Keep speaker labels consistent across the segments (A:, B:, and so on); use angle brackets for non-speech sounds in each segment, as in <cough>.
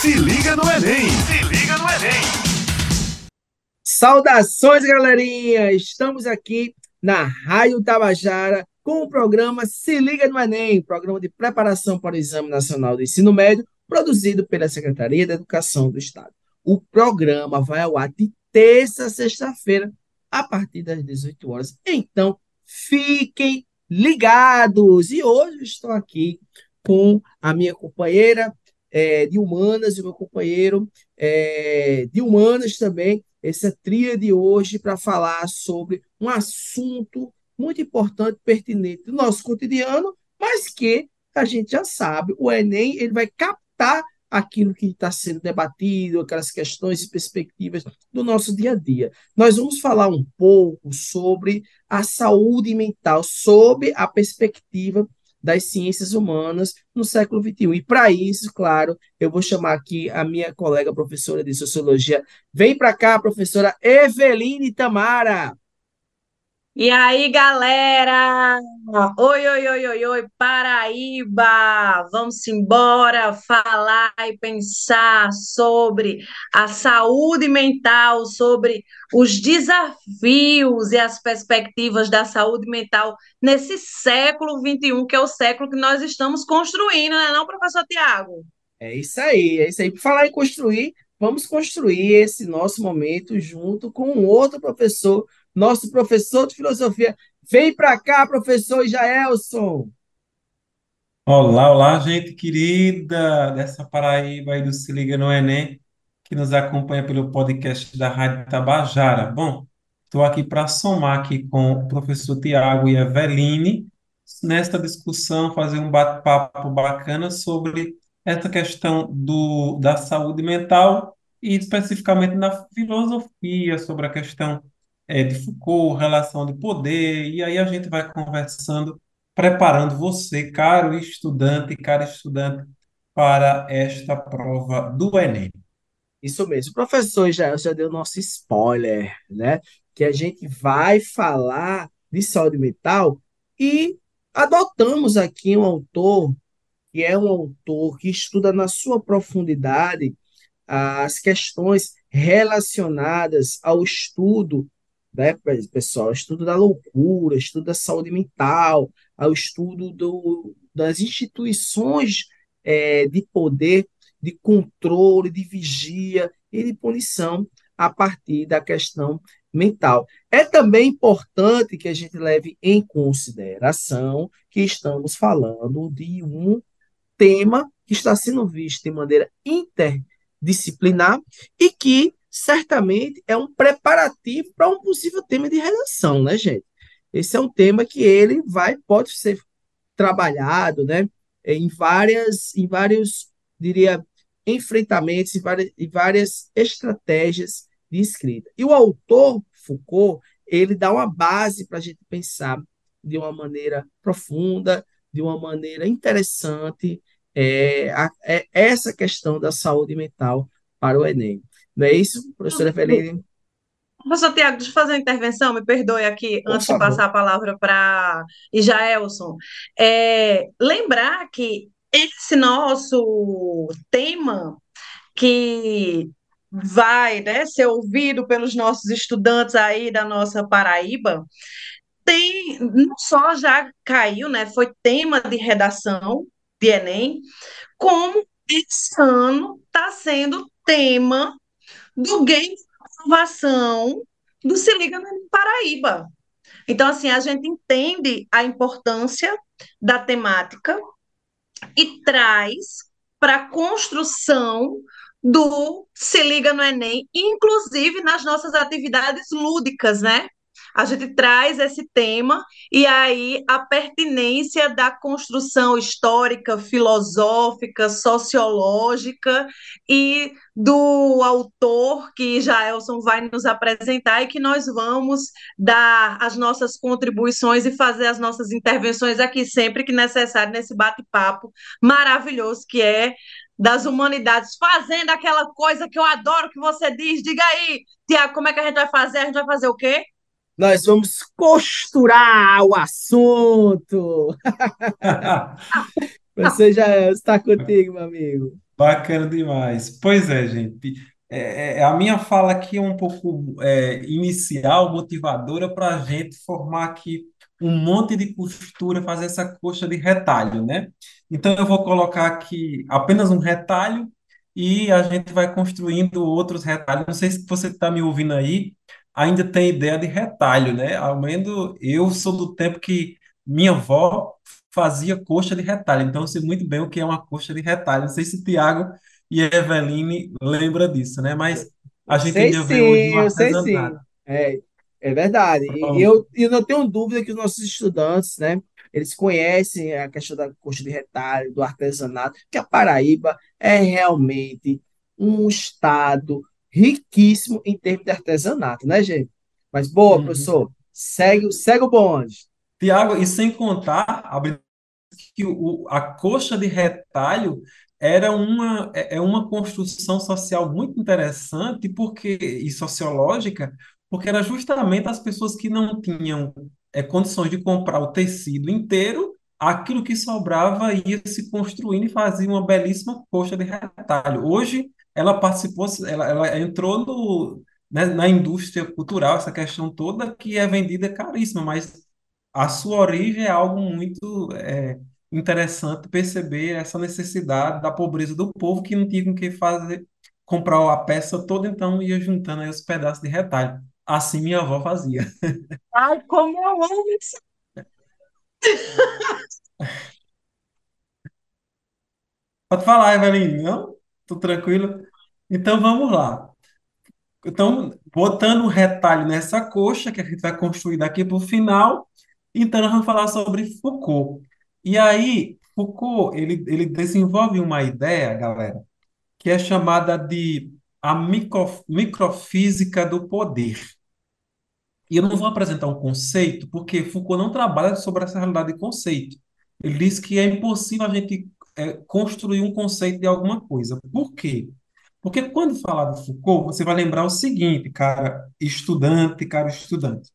A: Se liga no Enem! Se liga no Enem!
B: Saudações, galerinha! Estamos aqui na Rádio Tabajara com o programa Se Liga no Enem, programa de preparação para o Exame Nacional do Ensino Médio, produzido pela Secretaria da Educação do Estado. O programa vai ao ar de terça a sexta-feira, a partir das 18 horas. Então, fiquem ligados! E hoje estou aqui com a minha companheira é, de humanas e meu companheiro é, de humanas também, essa tria de hoje para falar sobre um assunto muito importante, pertinente do nosso cotidiano, mas que a gente já sabe, o Enem ele vai captar aquilo que está sendo debatido, aquelas questões e perspectivas do nosso dia a dia. Nós vamos falar um pouco sobre a saúde mental, sob a perspectiva das ciências humanas no século XXI. E para isso, claro, eu vou chamar aqui a minha colega professora de sociologia. Vem para cá, professora Eveline Tamara.
C: E aí, galera? Oi, oi, oi, oi, oi, Paraíba! Vamos embora falar e pensar sobre a saúde mental, sobre os desafios e as perspectivas da saúde mental nesse século XXI, que é o século que nós estamos construindo, não é não, professor Tiago?
B: É isso aí, é isso aí. Por falar em construir, vamos construir esse nosso momento junto com um outro professor nosso professor de filosofia. Vem para cá, professor Jaelson.
D: Olá, olá, gente querida dessa Paraíba aí do Se Liga no Enem, que nos acompanha pelo podcast da Rádio Tabajara. Bom, estou aqui para somar aqui com o professor Tiago e a Eveline nesta discussão, fazer um bate-papo bacana sobre essa questão do, da saúde mental e especificamente na filosofia, sobre a questão é, de Foucault, relação de poder, e aí a gente vai conversando, preparando você, caro estudante, cara estudante, para esta prova do Enem.
B: Isso mesmo. Professor já, já deu nosso spoiler, né? Que a gente vai falar de saúde mental e adotamos aqui um autor que é um autor que estuda na sua profundidade as questões relacionadas ao estudo né, pessoal, estudo da loucura, estudo da saúde mental, ao estudo do, das instituições é, de poder, de controle, de vigia e de punição a partir da questão mental. É também importante que a gente leve em consideração que estamos falando de um tema que está sendo visto de maneira interdisciplinar e que certamente é um preparativo para um possível tema de redação, né, gente? Esse é um tema que ele vai pode ser trabalhado, né, em várias em vários, diria, enfrentamentos e várias, várias estratégias de escrita. E o autor Foucault, ele dá uma base para a gente pensar de uma maneira profunda, de uma maneira interessante, é, a, é, essa questão da saúde mental para o Enem. Não é isso, professora Eveline?
C: Professor Tiago, deixa eu fazer uma intervenção, me perdoe aqui, Por antes favor. de passar a palavra para Ijaelson. É, lembrar que esse nosso tema, que vai né, ser ouvido pelos nossos estudantes aí da nossa Paraíba, tem, não só já caiu, né, foi tema de redação de Enem, como esse ano está sendo tema do game de inovação do Se Liga no Paraíba. Então, assim, a gente entende a importância da temática e traz para a construção do Se Liga no Enem, inclusive nas nossas atividades lúdicas, né? A gente traz esse tema e aí a pertinência da construção histórica, filosófica, sociológica e do autor que Jaelson vai nos apresentar e que nós vamos dar as nossas contribuições e fazer as nossas intervenções aqui sempre que necessário nesse bate-papo maravilhoso que é das humanidades, fazendo aquela coisa que eu adoro que você diz. Diga aí, Tiago, como é que a gente vai fazer? A gente vai fazer o quê?
B: Nós vamos costurar o assunto. <laughs> Você já está contigo, meu amigo.
D: Bacana demais. Pois é, gente. É, é- a minha fala aqui é um pouco é, inicial, motivadora para a gente formar aqui um monte de costura, fazer essa coxa de retalho, né? Então eu vou colocar aqui apenas um retalho e a gente vai construindo outros retalhos. Não sei se você está me ouvindo aí, ainda tem ideia de retalho, né? Ao menos eu sou do tempo que minha avó fazia coxa de retalho. Então, eu sei muito bem o que é uma coxa de retalho. Não sei se Tiago e Eveline lembra disso, né? Mas a gente
B: sei
D: ainda vê hoje
B: eu sei sim. É, é verdade. E eu, eu não tenho dúvida que os nossos estudantes, né, eles conhecem a questão da coxa de retalho, do artesanato, que a Paraíba é realmente um estado riquíssimo em termos de artesanato, né, gente? Mas boa,
D: Uhum.
B: professor, segue, segue o bonde.
D: Tiago, e sem contar, que o, a coxa de retalho era uma, é é uma construção social muito interessante porque, e sociológica, porque era justamente as pessoas que não tinham é, condições de comprar o tecido inteiro, aquilo que sobrava ia se construindo e fazia uma belíssima coxa de retalho. Hoje, ela participou, ela, ela entrou no, né, na indústria cultural, essa questão toda, que é vendida caríssima, mas a sua origem é algo muito é, interessante perceber essa necessidade da pobreza do povo que não tinha com que fazer, comprar a peça toda, então ia juntando aí os pedaços de retalho. Assim minha avó fazia.
C: Ai, como eu amo isso.
D: Pode falar, Evelyn, não? Tô tranquilo? Então vamos lá. Então, botando o retalho nessa coxa que a gente vai construir daqui para o final, então nós vamos falar sobre Foucault. E aí, Foucault, ele, ele desenvolve uma ideia, galera, que é chamada de a micro, microfísica do poder. E eu não vou apresentar um conceito, porque Foucault não trabalha sobre essa realidade de conceito. Ele diz que é impossível a gente é, construir um conceito de alguma coisa. Por quê? Porque quando falar de Foucault, você vai lembrar o seguinte, cara estudante, cara estudante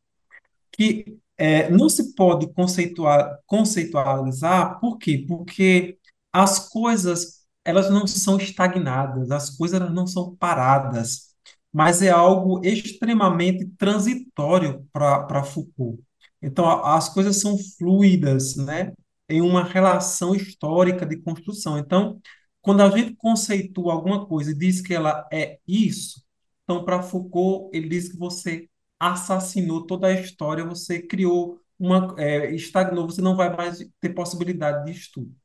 D: que é, não se pode conceituar, conceitualizar, por quê? Porque as coisas, elas não são estagnadas, as coisas elas não são paradas, mas é algo extremamente transitório para Foucault. Então, as coisas são fluidas, né? Em uma relação histórica de construção. Então, quando a gente conceitua alguma coisa e diz que ela é isso, então, para Foucault, ele diz que você assassinou toda a história, você criou uma, é, estagnou, você não vai mais ter possibilidade de estudo.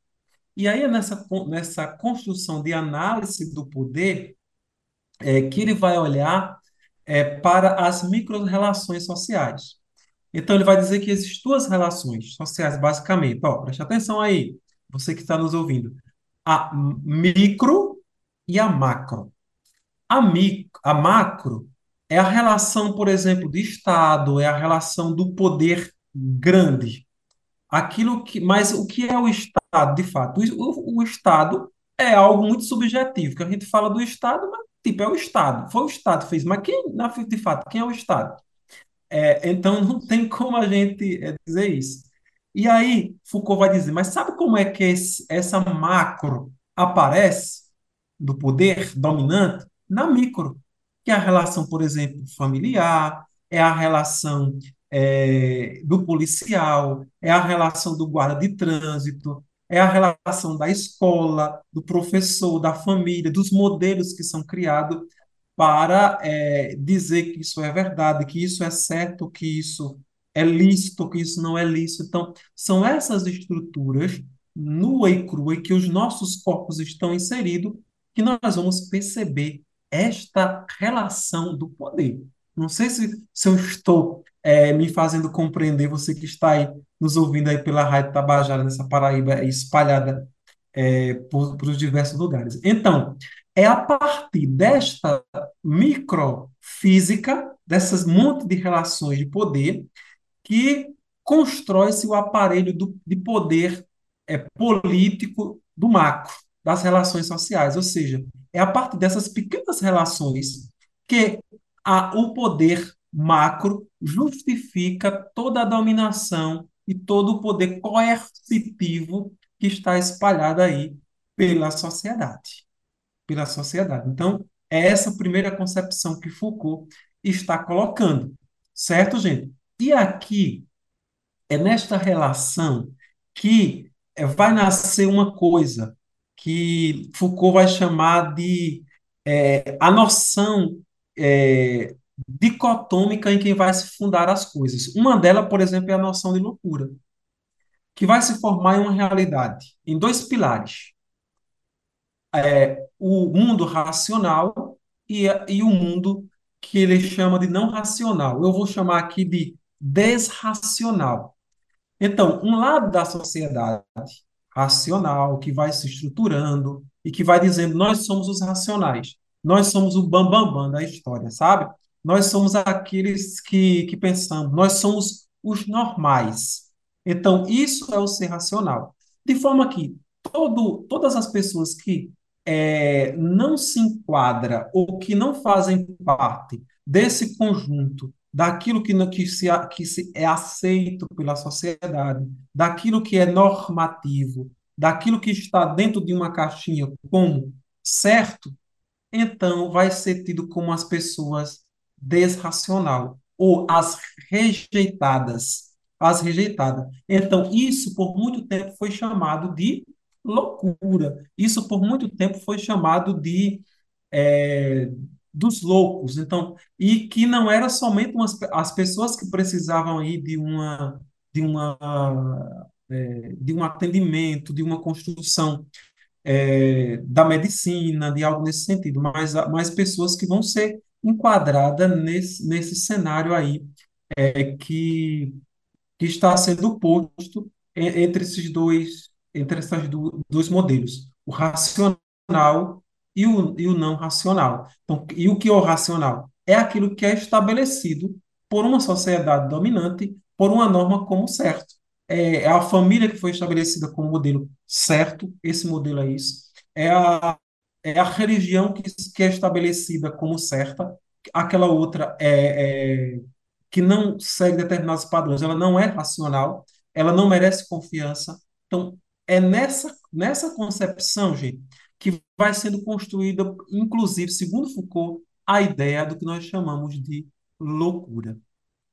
D: E aí é nessa, nessa construção de análise do poder é, que ele vai olhar é, para as micro-relações sociais. Então ele vai dizer que existem duas relações sociais, basicamente. Ó, preste atenção aí, você que está nos ouvindo. A micro e a macro. A, mi, a macro é a relação, por exemplo, de Estado, é a relação do poder grande. Aquilo que, mas o que é o Estado, de fato? O, o, Estado é algo muito subjetivo, que a gente fala do Estado, mas tipo, é o Estado. Foi o Estado que fez, mas quem, de fato, quem é o Estado? É, então não tem como a gente é, dizer isso. E aí Foucault vai dizer, mas sabe como é que esse, essa macro aparece do poder dominante? Na micro, que é a relação, por exemplo, familiar, é a relação é, do policial, é a relação do guarda de trânsito, é a relação da escola, do professor, da família, dos modelos que são criados para é, dizer que isso é verdade, que isso é certo, que isso é lícito, que isso não é lícito. Então, são essas estruturas nua e crua que os nossos corpos estão inseridos que nós vamos perceber esta relação do poder. Não sei se, se eu estou é, me fazendo compreender, você que está aí nos ouvindo aí pela Rádio Tabajara, nessa Paraíba espalhada é, por, por os diversos lugares. Então, é a partir desta microfísica, dessas monte de relações de poder, que constrói-se o aparelho do, de poder é, político do macro, das relações sociais. Ou seja, é a partir dessas pequenas relações que a, o poder macro justifica toda a dominação e todo o poder coercitivo que está espalhado aí pela sociedade. Pela sociedade. Então, é essa primeira concepção que Foucault está colocando, certo, gente? E aqui é nesta relação que é, vai nascer uma coisa que Foucault vai chamar de é, a noção é, dicotômica em que vai se fundar as coisas. Uma delas, por exemplo, é a noção de loucura, que vai se formar em uma realidade, em dois pilares. É, o mundo racional e, e o mundo que ele chama de não racional. Eu vou chamar aqui de desracional. Então, um lado da sociedade racional, que vai se estruturando e que vai dizendo: nós somos os racionais, nós somos o bambambam bam, bam da história, sabe? Nós somos aqueles que, que pensamos, nós somos os normais. Então, isso é o ser racional. De forma que todo, todas as pessoas que é, não se enquadra ou que não fazem parte desse conjunto daquilo que, que, se, que se é aceito pela sociedade, daquilo que é normativo, daquilo que está dentro de uma caixinha como certo, então vai ser tido como as pessoas desracional ou as rejeitadas, as rejeitadas. Então isso por muito tempo foi chamado de loucura. Isso por muito tempo foi chamado de é, dos loucos. Então, e que não era somente umas, as pessoas que precisavam aí de uma de uma é, de um atendimento, de uma construção é, da medicina, de algo nesse sentido, mas mais pessoas que vão ser enquadradas nesse, nesse cenário aí é, que, que está sendo posto entre esses dois entre esses dois modelos, o racional e o, e o não racional. Então, e o que é o racional? É aquilo que é estabelecido por uma sociedade dominante, por uma norma como certo. É, é a família que foi estabelecida como modelo certo, esse modelo é isso. É a, é a religião que, que é estabelecida como certa, aquela outra é, é que não segue determinados padrões, ela não é racional, ela não merece confiança. Então, é nessa, nessa concepção, gente, que vai sendo construída, inclusive, segundo Foucault, a ideia do que nós chamamos de loucura.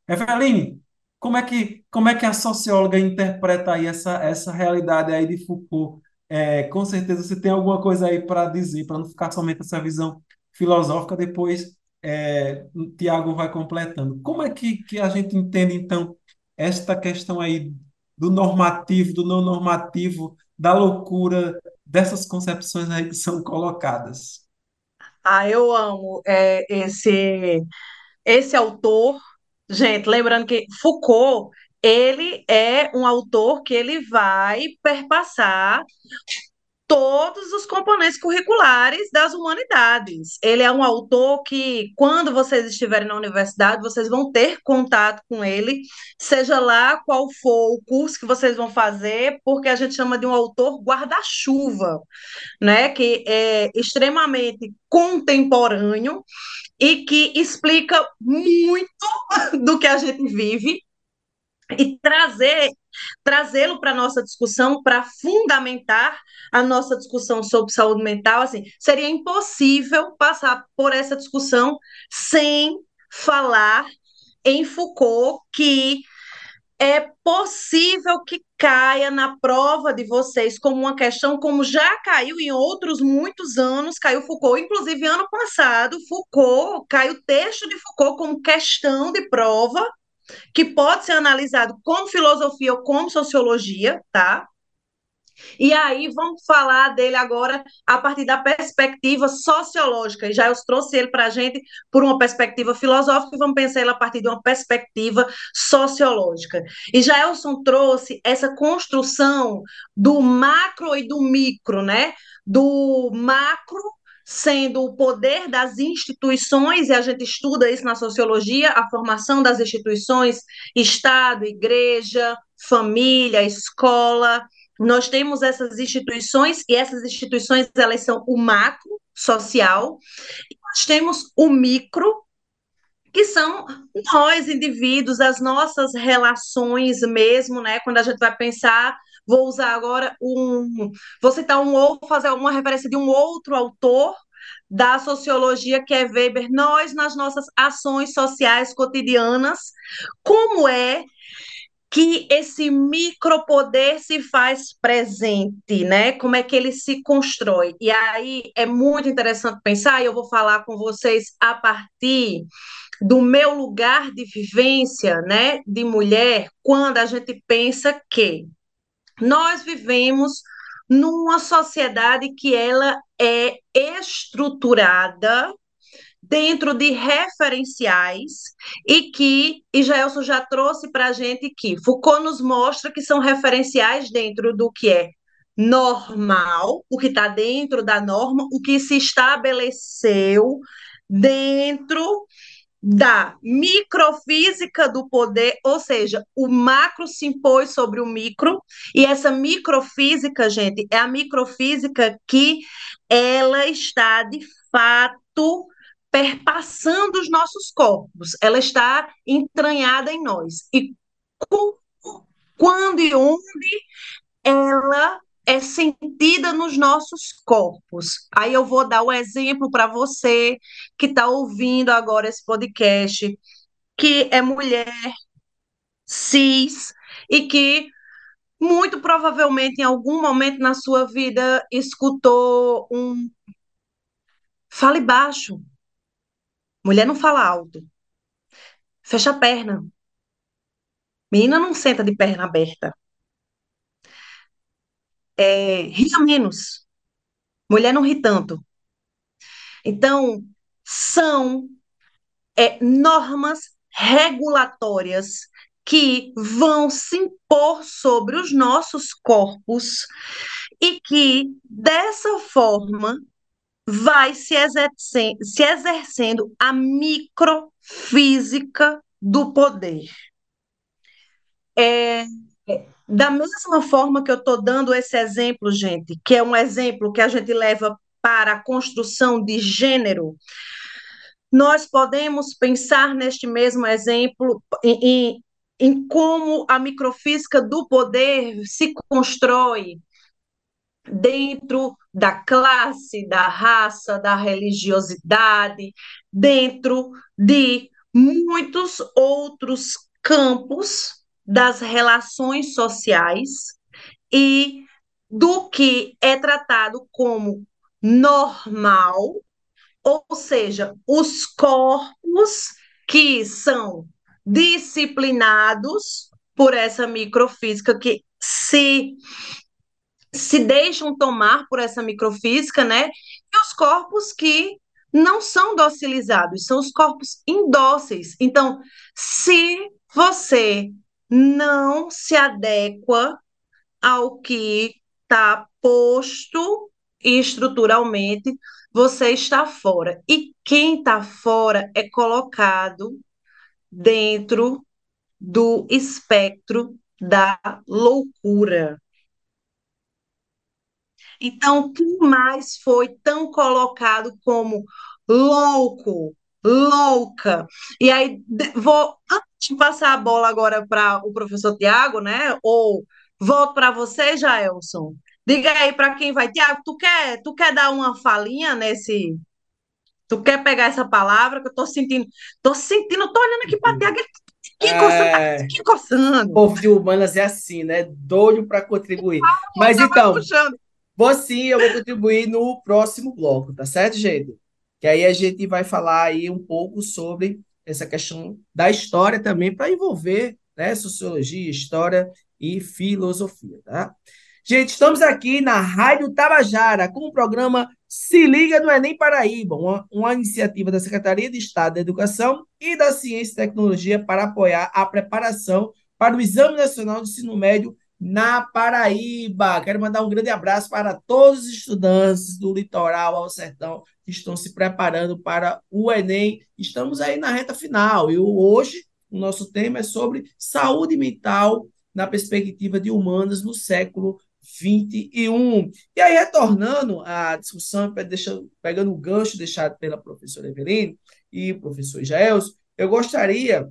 D: Eveline, como é que, como é que a socióloga interpreta aí essa, essa realidade aí de Foucault? É, com certeza você tem alguma coisa aí para dizer, para não ficar somente essa visão filosófica, depois é, Tiago vai completando. Como é que, que a gente entende, então, esta questão aí do normativo, do não normativo, da loucura, dessas concepções aí que são colocadas.
C: Ah, eu amo é, esse, esse autor. Gente, lembrando que Foucault, ele é um autor que ele vai perpassar todos os componentes curriculares das humanidades. Ele é um autor que, quando vocês estiverem na universidade, vocês vão ter contato com ele, seja lá qual for o curso que vocês vão fazer, porque a gente chama de um autor guarda-chuva, né? Que é extremamente contemporâneo e que explica muito <laughs> do que a gente vive e trazer trazê-lo para a nossa discussão, para fundamentar a nossa discussão sobre saúde mental, assim, seria impossível passar por essa discussão sem falar em Foucault que é possível que caia na prova de vocês como uma questão, como já caiu em outros muitos anos, caiu Foucault, inclusive ano passado, Foucault, caiu o texto de Foucault como questão de prova que pode ser analisado como filosofia ou como sociologia, tá? E aí vamos falar dele agora a partir da perspectiva sociológica. E já eu trouxe ele para a gente por uma perspectiva filosófica e vamos pensar ele a partir de uma perspectiva sociológica. E Jaelson trouxe essa construção do macro e do micro, né? Do macro sendo o poder das instituições, e a gente estuda isso na sociologia, a formação das instituições, Estado, igreja, família, escola. Nós temos essas instituições, e essas instituições elas são o macro social, e nós temos o micro, que são nós, indivíduos, as nossas relações mesmo, né? Quando a gente vai pensar Vou usar agora um. Vou citar um ou fazer uma referência de um outro autor da sociologia, que é Weber, nós nas nossas ações sociais cotidianas, como é que esse micropoder se faz presente, né? Como é que ele se constrói? E aí é muito interessante pensar, e eu vou falar com vocês a partir do meu lugar de vivência, né, de mulher, quando a gente pensa que nós vivemos numa sociedade que ela é estruturada dentro de referenciais e que Israelson já trouxe para a gente que Foucault nos mostra que são referenciais dentro do que é normal, o que está dentro da norma, o que se estabeleceu dentro da microfísica do poder, ou seja, o macro se impôs sobre o micro, e essa microfísica, gente, é a microfísica que ela está de fato perpassando os nossos corpos, ela está entranhada em nós. E quando e onde ela é sentida nos nossos corpos. Aí eu vou dar o exemplo para você que está ouvindo agora esse podcast, que é mulher, cis, e que muito provavelmente em algum momento na sua vida escutou um fale baixo. Mulher não fala alto. Fecha a perna. Menina não senta de perna aberta. É, ria menos. Mulher não ri tanto. Então, são é, normas regulatórias que vão se impor sobre os nossos corpos e que, dessa forma, vai se, exercendo, se exercendo a microfísica do poder. É, da mesma forma que eu estou dando esse exemplo, gente, que é um exemplo que a gente leva para a construção de gênero, nós podemos pensar neste mesmo exemplo em, em, como a microfísica do poder se constrói dentro da classe, da raça, da religiosidade, dentro de muitos outros campos das relações sociais e do que é tratado como normal, ou seja, os corpos que são disciplinados por essa microfísica que se se deixam tomar por essa microfísica, né? E os corpos que não são docilizados, são os corpos indóceis. Então, se você não se adequa ao que está posto estruturalmente, você está fora. E quem está fora é colocado dentro do espectro da loucura. Então, quem mais foi tão colocado como louco, louca? E aí, vou, antes de passar a bola agora para o professor Tiago, né? Ou volto para você, Jaelson. Diga aí para quem vai. Tiago, tu quer, tu quer dar uma falinha nesse. Tu quer pegar essa palavra que eu tô sentindo? Tô sentindo, tô olhando aqui para Tiago, que coçando, é... que coçando.
B: O povo de humanas é assim, né? Doido para contribuir. Mas então, puxando. Vou sim, eu vou contribuir no próximo bloco, tá certo, gente? Que aí a gente vai falar aí um pouco sobre essa questão da história também, para envolver né, sociologia, história e filosofia, tá? Gente, estamos aqui na Rádio Tabajara com o programa Se Liga no Enem Paraíba, uma, uma iniciativa da Secretaria de Estado da Educação e da Ciência e Tecnologia para apoiar a preparação para o Exame Nacional de Ensino Médio na Paraíba. Quero mandar um grande abraço para todos os estudantes do litoral ao sertão que estão se preparando para o Enem. Estamos aí na reta final e hoje o nosso tema é sobre saúde mental na perspectiva de humanas no século 21. E aí, retornando à discussão, pegando o gancho deixado pela professora Eveline e o professor Jaels, eu gostaria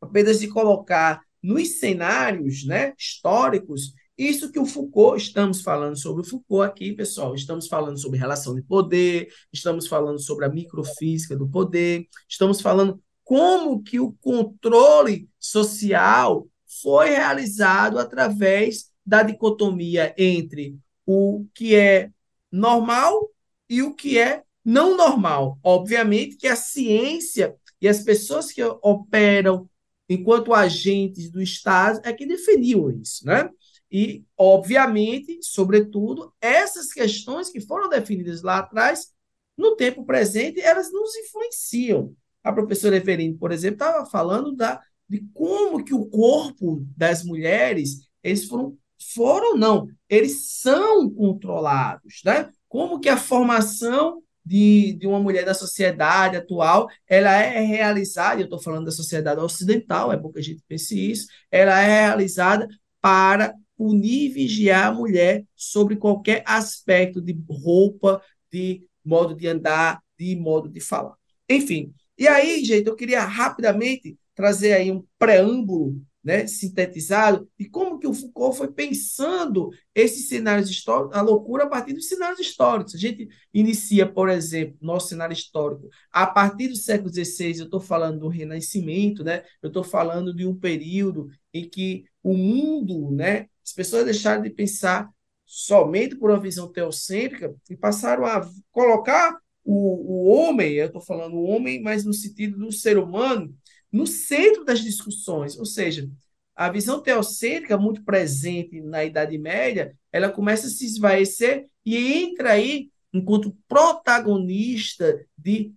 B: apenas de colocar nos cenários né, históricos Isso que o Foucault, estamos falando sobre o Foucault aqui, pessoal, estamos falando sobre relação de poder, estamos falando sobre a microfísica do poder, estamos falando como que o controle social foi realizado através da dicotomia entre o que é normal e o que é não normal. Obviamente que a ciência e as pessoas que operam enquanto agentes do Estado é que definiam isso, né? E, obviamente, sobretudo, essas questões que foram definidas lá atrás, no tempo presente, elas nos influenciam. A professora Everine, por exemplo, estava falando da, de como que o corpo das mulheres, eles foram, foram não, eles são controlados, né? Como que a formação de, de uma mulher da sociedade atual, ela é realizada, eu estou falando da sociedade ocidental, é bom que a gente pense isso, ela é realizada para punir e vigiar a mulher sobre qualquer aspecto de roupa, de modo de andar, de modo de falar. Enfim, e aí, gente, eu queria rapidamente trazer aí um preâmbulo né, sintetizado de como que o Foucault foi pensando esses cenários históricos, a loucura a partir dos cenários históricos. A gente inicia, por exemplo, nosso cenário histórico a partir do século XVI, eu estou falando do Renascimento, né, eu estou falando de um período em que o mundo, né, as pessoas deixaram de pensar somente por uma visão teocêntrica e passaram a colocar o, o homem, eu estou falando o homem, mas no sentido do ser humano, no centro das discussões, ou seja, a visão teocêntrica muito presente na Idade Média, ela começa a se esvaecer e entra aí enquanto protagonista de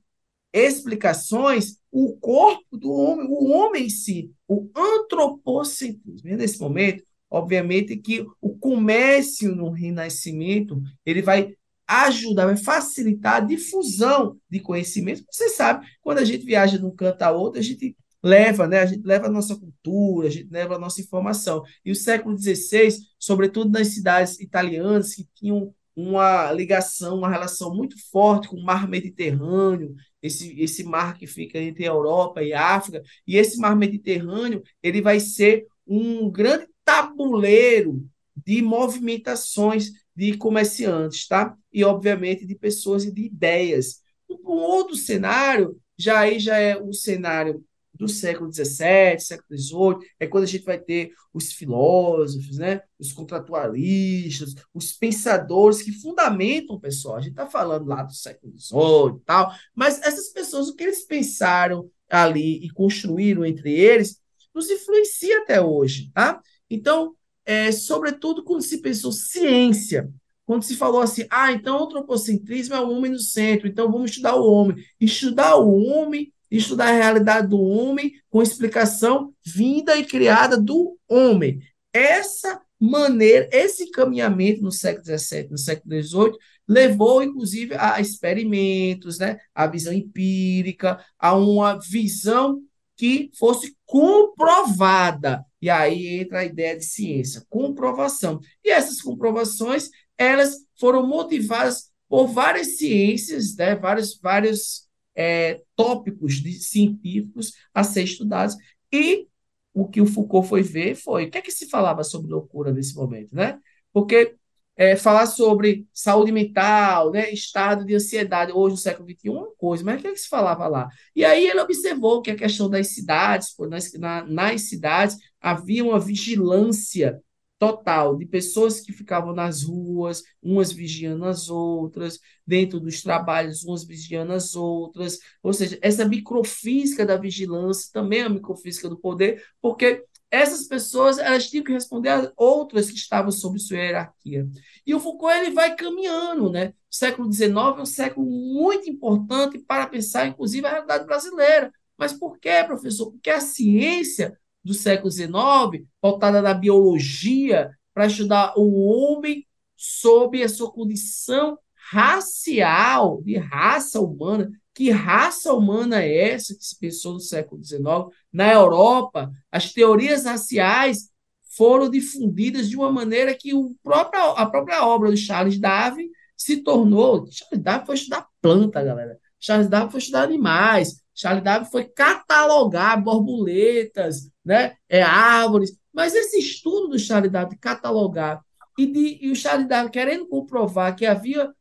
B: explicações o corpo do homem, o homem em si, o antropocentrismo. Nesse momento, obviamente que o comércio no Renascimento, ele vai ajudar, vai facilitar a difusão de conhecimento. Você sabe, quando a gente viaja de um canto a outro, a gente leva, né? A gente leva a nossa cultura, a gente leva a nossa informação. E o século XVI, sobretudo nas cidades italianas que tinham uma ligação, uma relação muito forte com o mar Mediterrâneo, esse, esse mar que fica entre a Europa e a África, e esse mar Mediterrâneo, ele vai ser um grande tabuleiro de movimentações de comerciantes, tá? E obviamente de pessoas e de ideias. Um outro cenário já aí já é o cenário do século XVII, século XVIII, é quando a gente vai ter os filósofos, né, os contratualistas, os pensadores que fundamentam pessoal. A gente está falando lá do século XVIII e tal, mas essas pessoas, o que eles pensaram ali e construíram entre eles, nos influencia até hoje, tá? Então, é, sobretudo quando se pensou ciência, quando se falou assim, ah, então o antropocentrismo é o homem no centro, então vamos estudar o homem. Estudar o homem estudar a realidade do homem com explicação vinda e criada do homem. Essa maneira, esse encaminhamento no século XVII, no século XVIII, levou, inclusive, a experimentos, né? a visão empírica, a uma visão que fosse comprovada. E aí entra a ideia de ciência, comprovação. E essas comprovações, elas foram motivadas por várias ciências, né? vários, vários é, tópicos de, científicos a ser estudados. E o que o Foucault foi ver foi o que é que se falava sobre loucura nesse momento, né? Porque é, falar sobre saúde mental, né, estado de ansiedade, hoje no século XXI, uma coisa, mas o que, é que se falava lá? E aí ele observou que a questão das cidades, nas, na, nas cidades, havia uma vigilância total de pessoas que ficavam nas ruas, umas vigiando as outras, dentro dos trabalhos, umas vigiando as outras. Ou seja, essa microfísica da vigilância também é a microfísica do poder, porque essas pessoas elas tinham que responder a outras que estavam sob sua hierarquia. E o Foucault ele vai caminhando, né? O século XIX é um século muito importante para pensar, inclusive, a realidade brasileira. Mas por quê, professor? Porque a ciência do século XIX, pautada na biologia, para estudar o homem sob a sua condição racial, de raça humana. Que raça humana é essa que se pensou no século XIX? Na Europa, as teorias raciais foram difundidas de uma maneira que o próprio, a própria obra do Charles Darwin se tornou. Charles Darwin foi estudar planta, galera. Charles Darwin foi estudar animais. Charles Darwin foi catalogar borboletas, né? É, árvores. Mas esse estudo do Charles Darwin catalogar e, de, e o Charles Darwin querendo comprovar que havia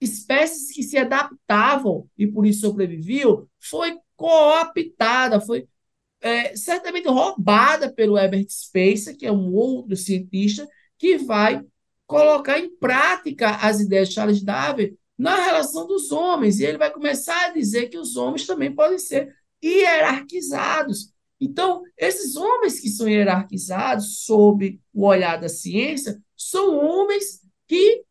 B: espécies que se adaptavam e por isso sobreviviam, foi cooptada, foi é, certamente roubada pelo Herbert Spencer, que é um outro cientista, que vai colocar em prática as ideias de Charles Darwin na relação dos homens. E ele vai começar a dizer que os homens também podem ser hierarquizados. Então, esses homens que são hierarquizados sob o olhar da ciência são homens que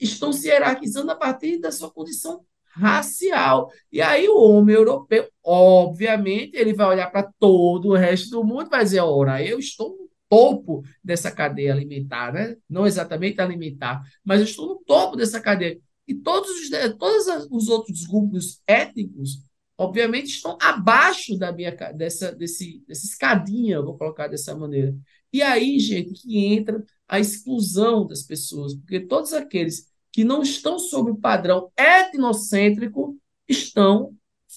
B: estão se hierarquizando a partir da sua condição racial. E aí o homem europeu, obviamente, ele vai olhar para todo o resto do mundo e vai dizer, ora, eu estou no topo dessa cadeia alimentar, né? Não exatamente alimentar, mas eu estou no topo dessa cadeia. E todos os, todos os outros grupos étnicos, obviamente, estão abaixo da minha dessa, desse, dessa escadinha, vou colocar dessa maneira. E aí, gente, que entra a exclusão das pessoas, porque todos aqueles que não estão sob o padrão etnocêntrico estão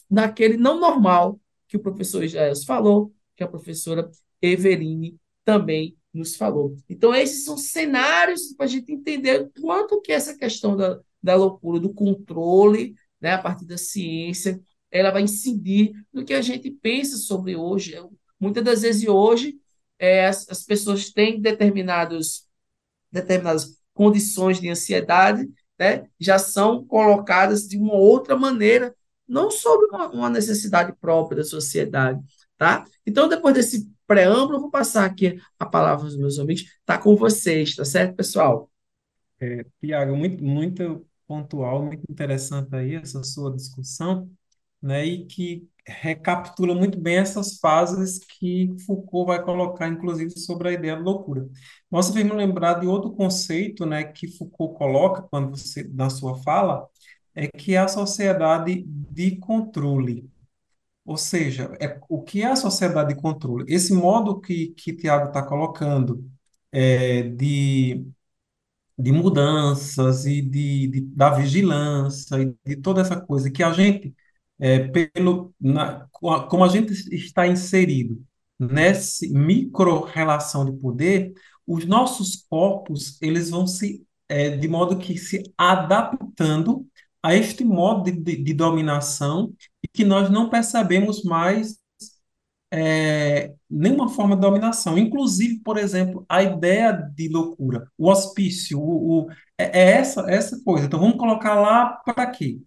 B: naquele não normal que o professor Israel falou, que a professora Everine também nos falou. Então, esses são cenários para a gente entender quanto que essa questão da, da loucura, do controle, né, a partir da ciência, ela vai incidir no que a gente pensa sobre hoje. Muitas das vezes hoje é, as, as pessoas têm determinados, determinadas condições de ansiedade, né, já são colocadas de uma outra maneira, não sobre uma, uma necessidade própria da sociedade. Tá? Então, depois desse preâmbulo, eu vou passar aqui a palavra aos meus amigos. Está com vocês, tá certo, pessoal?
D: É, Tiago, muito, muito pontual, muito interessante aí essa sua discussão, né? E que recapitula muito bem essas fases que Foucault vai colocar, inclusive, sobre a ideia de loucura. Você fez me lembrar de outro conceito, né, que Foucault coloca quando você na sua fala, é que é a sociedade de controle. Ou seja, é, o que é a sociedade de controle? Esse modo que, que Tiago está colocando é, de, de mudanças e de, de, da vigilância e de toda essa coisa que a gente é, pelo, na, como a gente está inserido nessa micro-relação de poder, os nossos corpos eles vão se, é, de modo que se adaptando a este modo de, de, de dominação e que nós não percebemos mais é, nenhuma forma de dominação. Inclusive, por exemplo, a ideia de loucura, o hospício, o, o é, é essa, essa coisa. Então, vamos colocar lá para quê?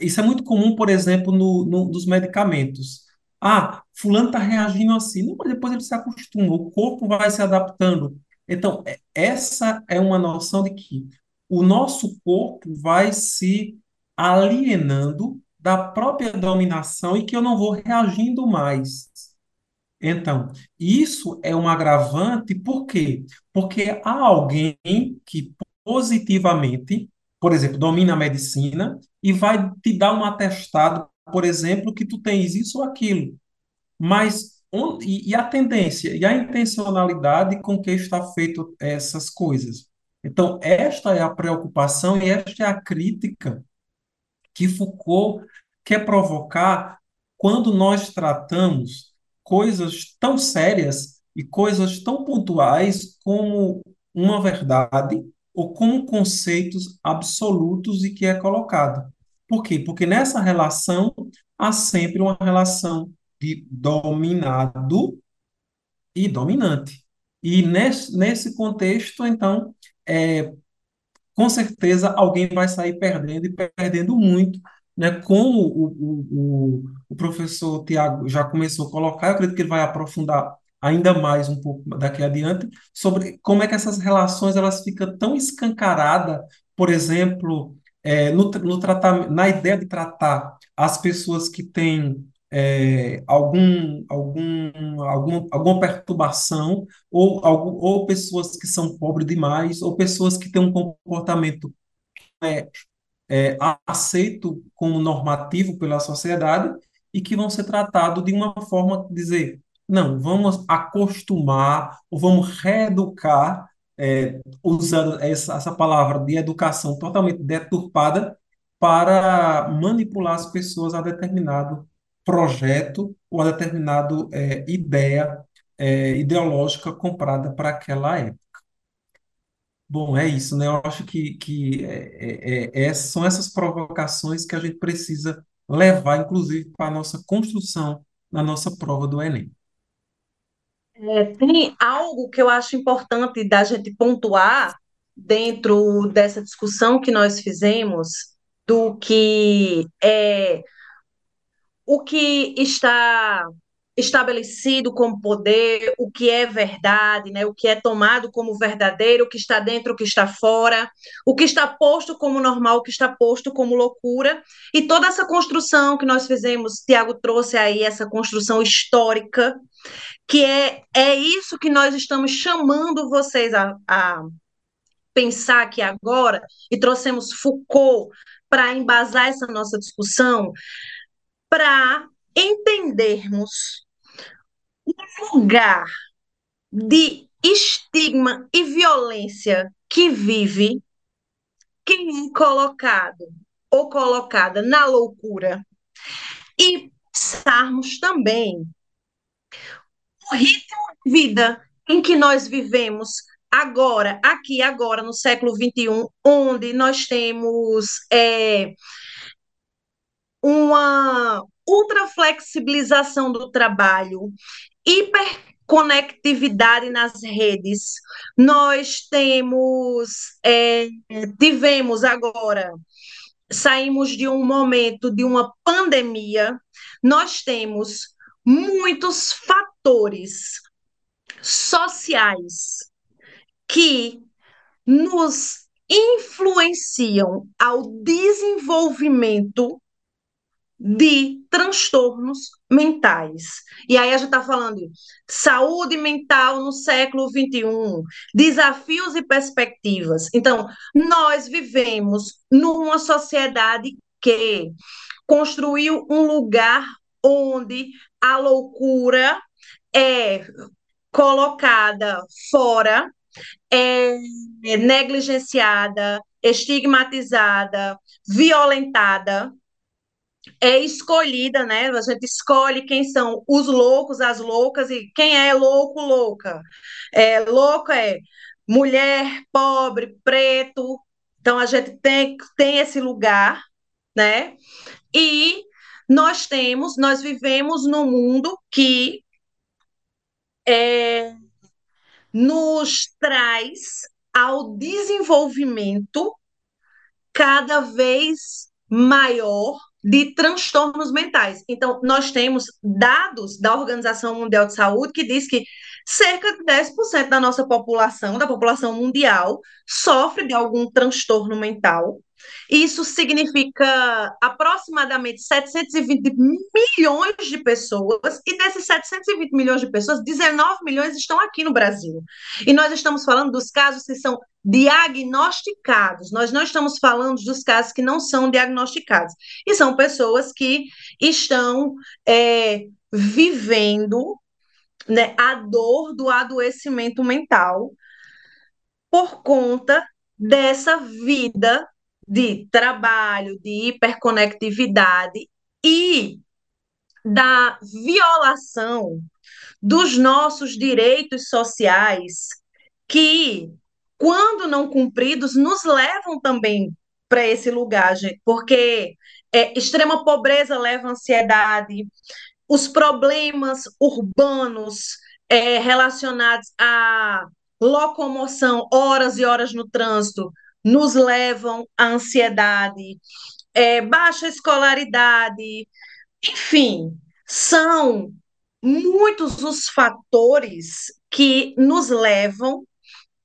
D: Isso é muito comum, por exemplo, no, no, nos medicamentos. Ah, fulano está reagindo assim. Não, mas depois ele se acostuma, o corpo vai se adaptando. Então, é, essa é uma noção de que o nosso corpo vai se alienando da própria dominação e que eu não vou reagindo mais. Então, isso é um agravante, por quê? Porque há alguém que positivamente por exemplo, domina a medicina e vai te dar um atestado, por exemplo, que tu tens isso ou aquilo. Mas e, e a tendência e a intencionalidade com que está feito essas coisas. Então, esta é a preocupação e esta é a crítica que Foucault quer provocar quando nós tratamos coisas tão sérias e coisas tão pontuais como uma verdade ou como conceitos absolutos e que é colocado. Por quê? Porque nessa relação há sempre uma relação de dominado e dominante. E nesse, nesse contexto, então, é, com certeza alguém vai sair perdendo e perdendo muito, né? Como o, o, o, o professor Tiago já começou a colocar, eu acredito que ele vai aprofundar ainda mais um pouco daqui adiante sobre como é que essas relações elas ficam tão escancaradas, por exemplo, é, no, no tratamento, na ideia de tratar as pessoas que têm é, algum, algum, algum, alguma perturbação, ou, algum, ou pessoas que são pobres demais, ou pessoas que têm um comportamento é, é, aceito como normativo pela sociedade e que vão ser tratados de uma forma, dizer, não, vamos acostumar ou vamos reeducar, é, usando essa, essa palavra de educação totalmente deturpada, para manipular as pessoas a determinado projeto ou a determinada é, ideia é, ideológica comprada para aquela época. Bom, é isso, né? Eu acho que, que é, é, é, são essas provocações que a gente precisa levar, inclusive, para a nossa construção na nossa prova do Enem.
C: É, tem algo que eu acho importante da gente pontuar dentro dessa discussão que nós fizemos do que é o que está estabelecido como poder, o que é verdade, né? o que é tomado como verdadeiro, o que está dentro, o que está fora, o que está posto como normal, o que está posto como loucura, e toda essa construção que nós fizemos, Tiago trouxe aí essa construção histórica, que é, é isso que nós estamos chamando vocês a, a pensar aqui agora, e trouxemos Foucault para embasar essa nossa discussão, para entendermos o lugar de estigma e violência que vive quem é colocado ou colocada na loucura e pensarmos também o ritmo de vida em que nós vivemos agora, aqui, agora, no século XXI, onde nós temos é, uma ultraflexibilização do trabalho, hiperconectividade nas redes. Nós temos, é, tivemos agora, saímos de um momento de uma pandemia, nós temos muitos fatores sociais que nos influenciam ao desenvolvimento de transtornos mentais. E aí a gente está falando de saúde mental no século XXI, desafios e perspectivas. Então, nós vivemos numa sociedade que construiu um lugar onde a loucura é colocada fora, é negligenciada, estigmatizada, violentada, é escolhida, né? A gente escolhe quem são os loucos, as loucas e quem é louco, louca. É, louco é mulher, pobre, preto. Então a gente tem, tem esse lugar, né? E nós temos, nós vivemos num mundo que é, nos traz ao desenvolvimento cada vez maior de transtornos mentais. Então, nós temos dados da Organização Mundial de Saúde que diz que cerca de 10% da nossa população, da população mundial, sofre de algum transtorno mental. Isso significa aproximadamente 720 milhões de pessoas, e desses 720 milhões de pessoas, 19 milhões estão aqui no Brasil. E nós estamos falando dos casos que são diagnosticados, nós não estamos falando dos casos que não são diagnosticados, e são pessoas que estão é, vivendo né, a dor do adoecimento mental por conta dessa vida de trabalho, de hiperconectividade e da violação dos nossos direitos sociais que, quando não cumpridos, nos levam também para esse lugar, gente, porque é, extrema pobreza leva ansiedade, os problemas urbanos é, relacionados à locomoção, horas e horas no trânsito, nos levam à ansiedade, é, baixa escolaridade, enfim, são muitos os fatores que nos levam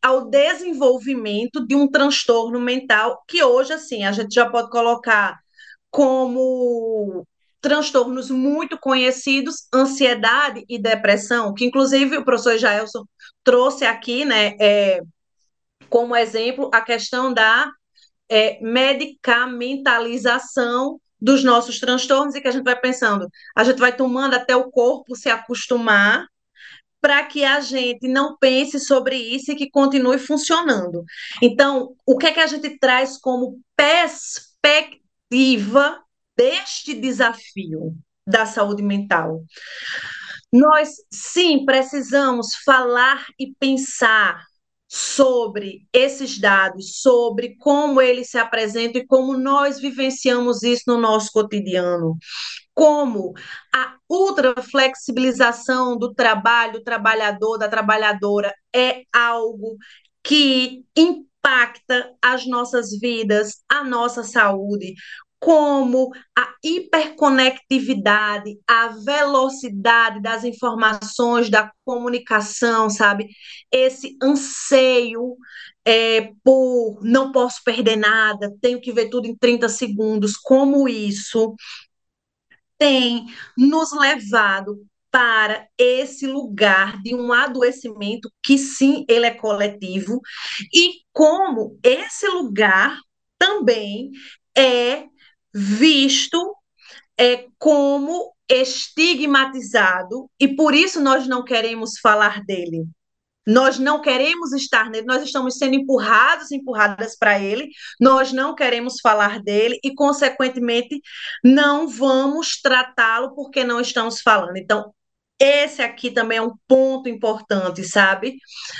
C: ao desenvolvimento de um transtorno mental que hoje assim a gente já pode colocar como transtornos muito conhecidos, ansiedade e depressão, que inclusive o professor Jaelson trouxe aqui, né, é, como exemplo, a questão da é, medicamentalização dos nossos transtornos e que a gente vai pensando, a gente vai tomando até o corpo se acostumar para que a gente não pense sobre isso e que continue funcionando. Então, o que é que a gente traz como perspectiva deste desafio da saúde mental? Nós sim precisamos falar e pensar sobre esses dados, sobre como eles se apresentam e como nós vivenciamos isso no nosso cotidiano. Como a ultraflexibilização do trabalho, do trabalhador, da trabalhadora é algo que impacta as nossas vidas, a nossa saúde, como a hiperconectividade, a velocidade das informações, da comunicação, sabe? Esse anseio é, por não posso perder nada, tenho que ver tudo em 30 segundos, como isso tem nos levado para esse lugar de um adoecimento que sim, ele é coletivo e como esse lugar também é visto é, como estigmatizado e por isso nós não queremos falar dele. Nós não queremos estar nele, nós estamos sendo empurrados, empurradas para ele, nós não queremos falar dele e, consequentemente, não vamos tratá-lo porque não estamos falando. Então, esse aqui também é um ponto importante, sabe?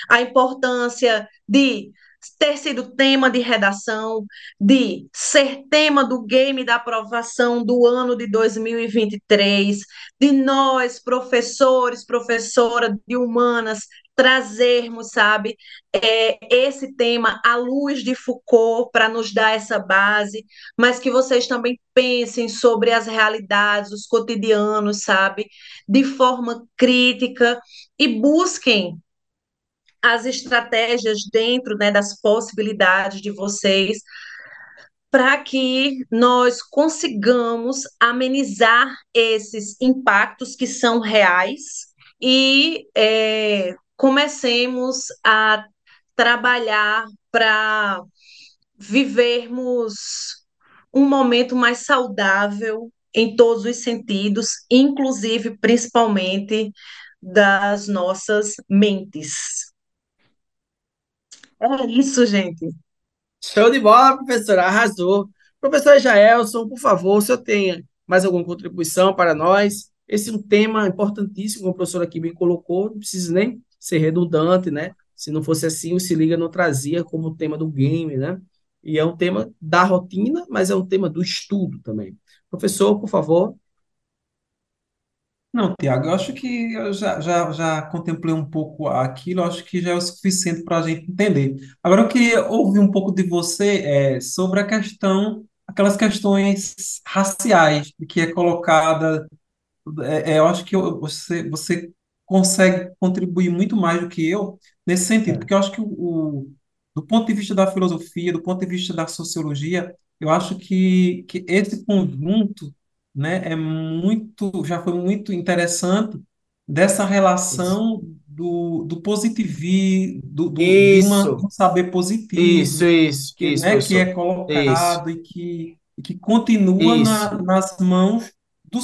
C: A importância de ter sido tema de redação, de ser tema do game da aprovação do ano de 2023, de nós, professores, professora de humanas, trazermos, sabe, é, esse tema à luz de Foucault para nos dar essa base, mas que vocês também pensem sobre as realidades, os cotidianos, sabe, de forma crítica e busquem as estratégias dentro né, das possibilidades de vocês para que nós consigamos amenizar esses impactos que são reais e é, comecemos a trabalhar para vivermos um momento mais saudável em todos os sentidos, inclusive, principalmente, das nossas mentes. É isso, gente.
B: Show de bola, professora, arrasou. Professor Jaelson, por favor, se eu tenho mais alguma contribuição para nós, esse é um tema importantíssimo, como a professora aqui bem colocou, não precisa nem ser redundante, né? Se não fosse assim, o Se Liga não trazia como tema do game, né? E é um tema da rotina, mas é um tema do estudo também. Professor, por favor.
D: Não, Tiago, eu acho que eu já, já, já contemplei um pouco aquilo, eu acho que já é o suficiente para a gente entender. Agora, eu queria ouvir um pouco de você é, sobre a questão, aquelas questões raciais, que é colocada. É, é, eu acho que eu- você, você consegue contribuir muito mais do que eu nesse sentido,
B: É.
D: porque eu acho que o, o- do ponto de vista da filosofia, do ponto de vista da sociologia, eu acho que, que esse conjunto né, é muito, já foi muito interessante dessa
B: Isso,
D: relação do, do positivismo, do, do, de uma,
B: isso,
D: um saber
B: isso,
D: positivo,
B: isso,
D: que,
B: isso,
D: né, que é.
B: Isso,
D: colocado e que, que continua
B: isso,
D: na, nas mãos do,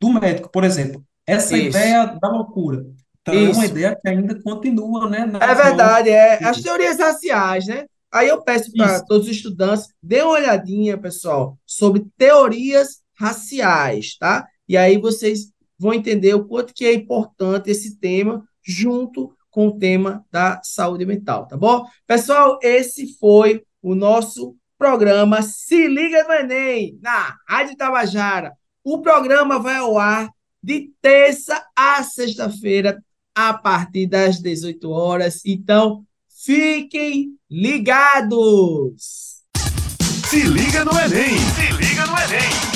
D: do médico, por exemplo. Essa
B: isso,
D: ideia da loucura. Então, é uma
B: isso.
D: ideia que ainda continua, né,
B: É
D: nas mãos.
B: verdade, é as teorias raciais, né? Aí eu peço para
D: Isso.
B: todos os estudantes, dê uma olhadinha, pessoal, sobre teorias raciais, tá? E aí vocês vão entender o quanto que é importante esse tema junto com o tema da saúde mental, tá bom? Pessoal, esse foi o nosso programa Se Liga no Enem, na Rádio Tabajara. O programa vai ao ar de terça a sexta-feira, a partir das 18 horas. Então, fiquem ligados!
A: Se liga no Enem! Se liga no Enem!